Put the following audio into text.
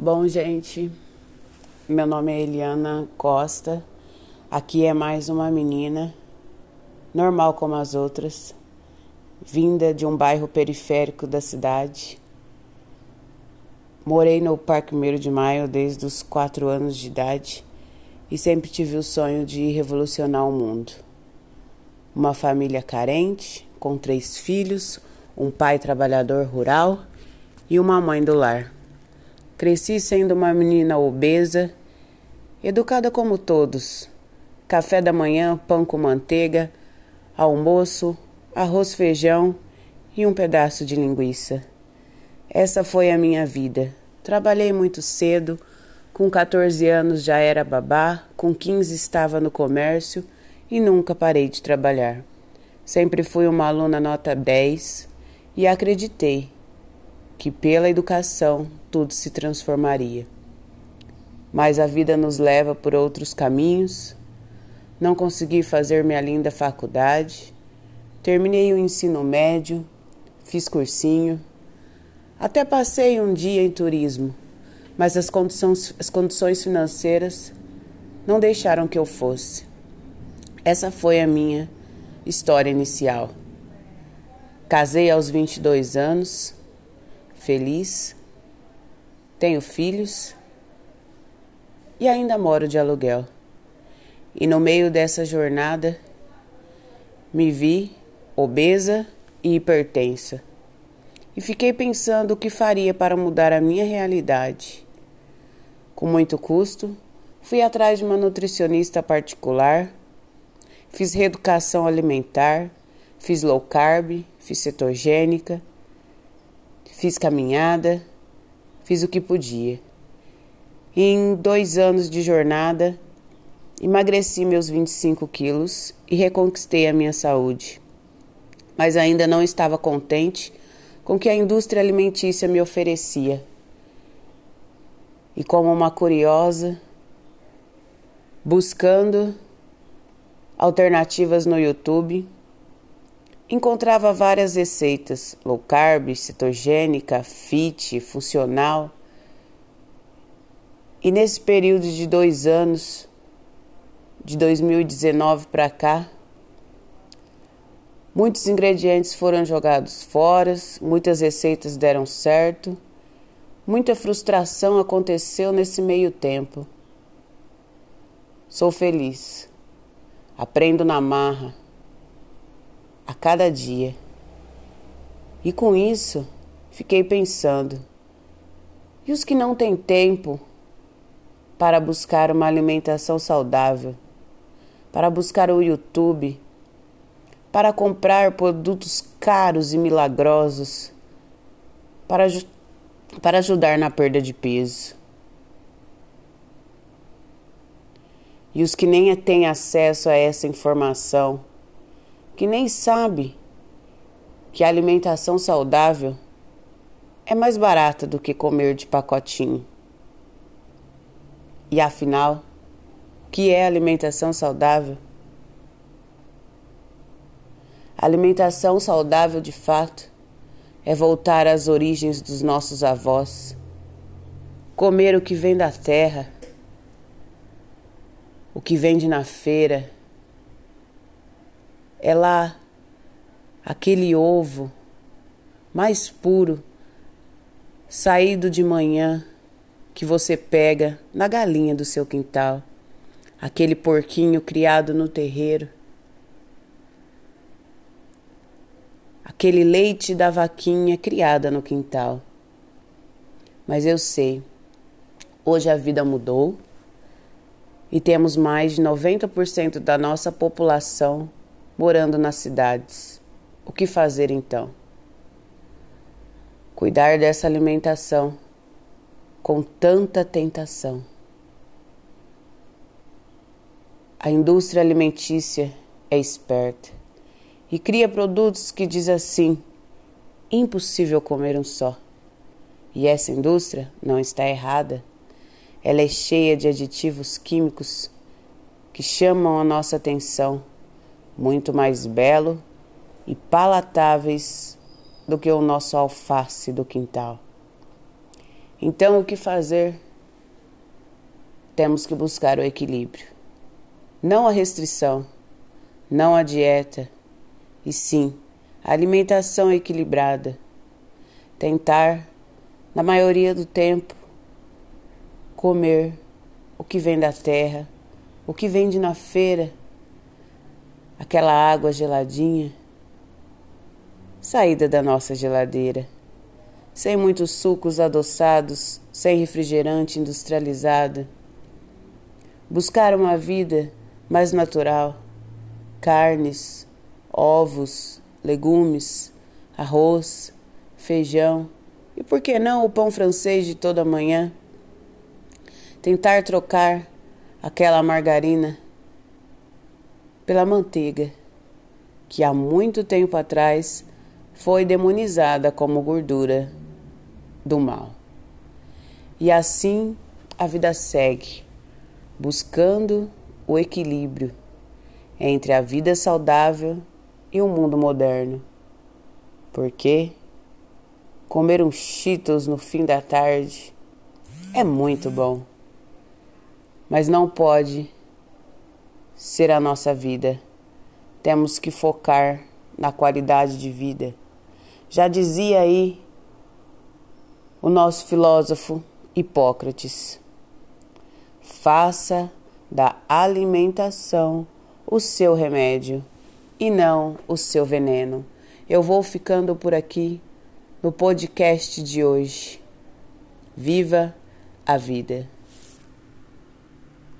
Bom, gente, meu nome é Eliana Costa. Aqui é mais uma menina, normal como as outras, vinda de um bairro periférico da cidade. Morei no Parque 1 de Maio desde os quatro anos de idade e sempre tive o sonho de revolucionar o mundo. Uma família carente, com três filhos, um pai trabalhador rural e uma mãe do lar. Cresci sendo uma menina obesa, educada como todos. Café da manhã, pão com manteiga, almoço, arroz, feijão e um pedaço de linguiça. Essa foi a minha vida. Trabalhei muito cedo, com 14 anos já era babá, com 15 estava no comércio e nunca parei de trabalhar. Sempre fui uma aluna nota 10 e acreditei que pela educação tudo se transformaria. Mas a vida nos leva por outros caminhos. Não consegui fazer minha linda faculdade. Terminei o ensino médio, fiz cursinho. Até passei um dia em turismo, mas as condições, as condições financeiras não deixaram que eu fosse. Essa foi a minha história inicial. Casei aos 22 anos, feliz, tenho filhos e ainda moro de aluguel. E no meio dessa jornada me vi obesa e hipertensa. E fiquei pensando o que faria para mudar a minha realidade. Com muito custo, fui atrás de uma nutricionista particular, fiz reeducação alimentar, fiz low carb, fiz cetogênica Fiz caminhada, fiz o que podia. E em dois anos de jornada, emagreci meus 25 quilos e reconquistei a minha saúde. Mas ainda não estava contente com o que a indústria alimentícia me oferecia. E como uma curiosa, buscando alternativas no YouTube, Encontrava várias receitas, low carb, cetogênica, fit, funcional. E nesse período de dois anos, de 2019 para cá, muitos ingredientes foram jogados fora, muitas receitas deram certo, muita frustração aconteceu nesse meio tempo. Sou feliz, aprendo na marra a cada dia. E com isso, fiquei pensando: e os que não têm tempo para buscar uma alimentação saudável, para buscar o YouTube, para comprar produtos caros e milagrosos, para, para ajudar na perda de peso? E os que nem têm acesso a essa informação, que nem sabe que a alimentação saudável é mais barata do que comer de pacotinho. E afinal, o que é alimentação saudável? Alimentação saudável, de fato, é voltar às origens dos nossos avós, comer o que vem da terra, o que vende na feira é lá aquele ovo mais puro, saído de manhã, que você pega na galinha do seu quintal, aquele porquinho criado no terreiro, aquele leite da vaquinha criada no quintal. Mas eu sei, hoje a vida mudou e temos mais de 90% da nossa população morando nas cidades. O que fazer então? Cuidar dessa alimentação com tanta tentação. A indústria alimentícia é esperta e cria produtos que diz assim: impossível comer um só. E essa indústria não está errada. Ela é cheia de aditivos químicos que chamam a nossa atenção muito mais belo e palatáveis do que o nosso alface do quintal. Então, o que fazer? Temos que buscar o equilíbrio. Não a restrição, não a dieta, e sim a alimentação equilibrada. Tentar, na maioria do tempo, comer o que vem da terra, o que vende na feira, aquela água geladinha, saída da nossa geladeira sem muitos sucos adoçados, sem refrigerante industrializado. Buscar uma vida mais natural, carnes, ovos, legumes, arroz, feijão e por que não o pão francês de toda manhã? Tentar trocar aquela margarina pela manteiga, que há muito tempo atrás foi demonizada como gordura do mal. E assim a vida segue, buscando o equilíbrio entre a vida saudável e o mundo moderno. Porque comer um Cheetos no fim da tarde é muito bom, mas não pode ser a nossa vida. Temos que focar na qualidade de vida. Já dizia aí o nosso filósofo Hipócrates. Faça da alimentação o seu remédio e não o seu veneno. Eu vou ficando por aqui no podcast de hoje. Viva a vida!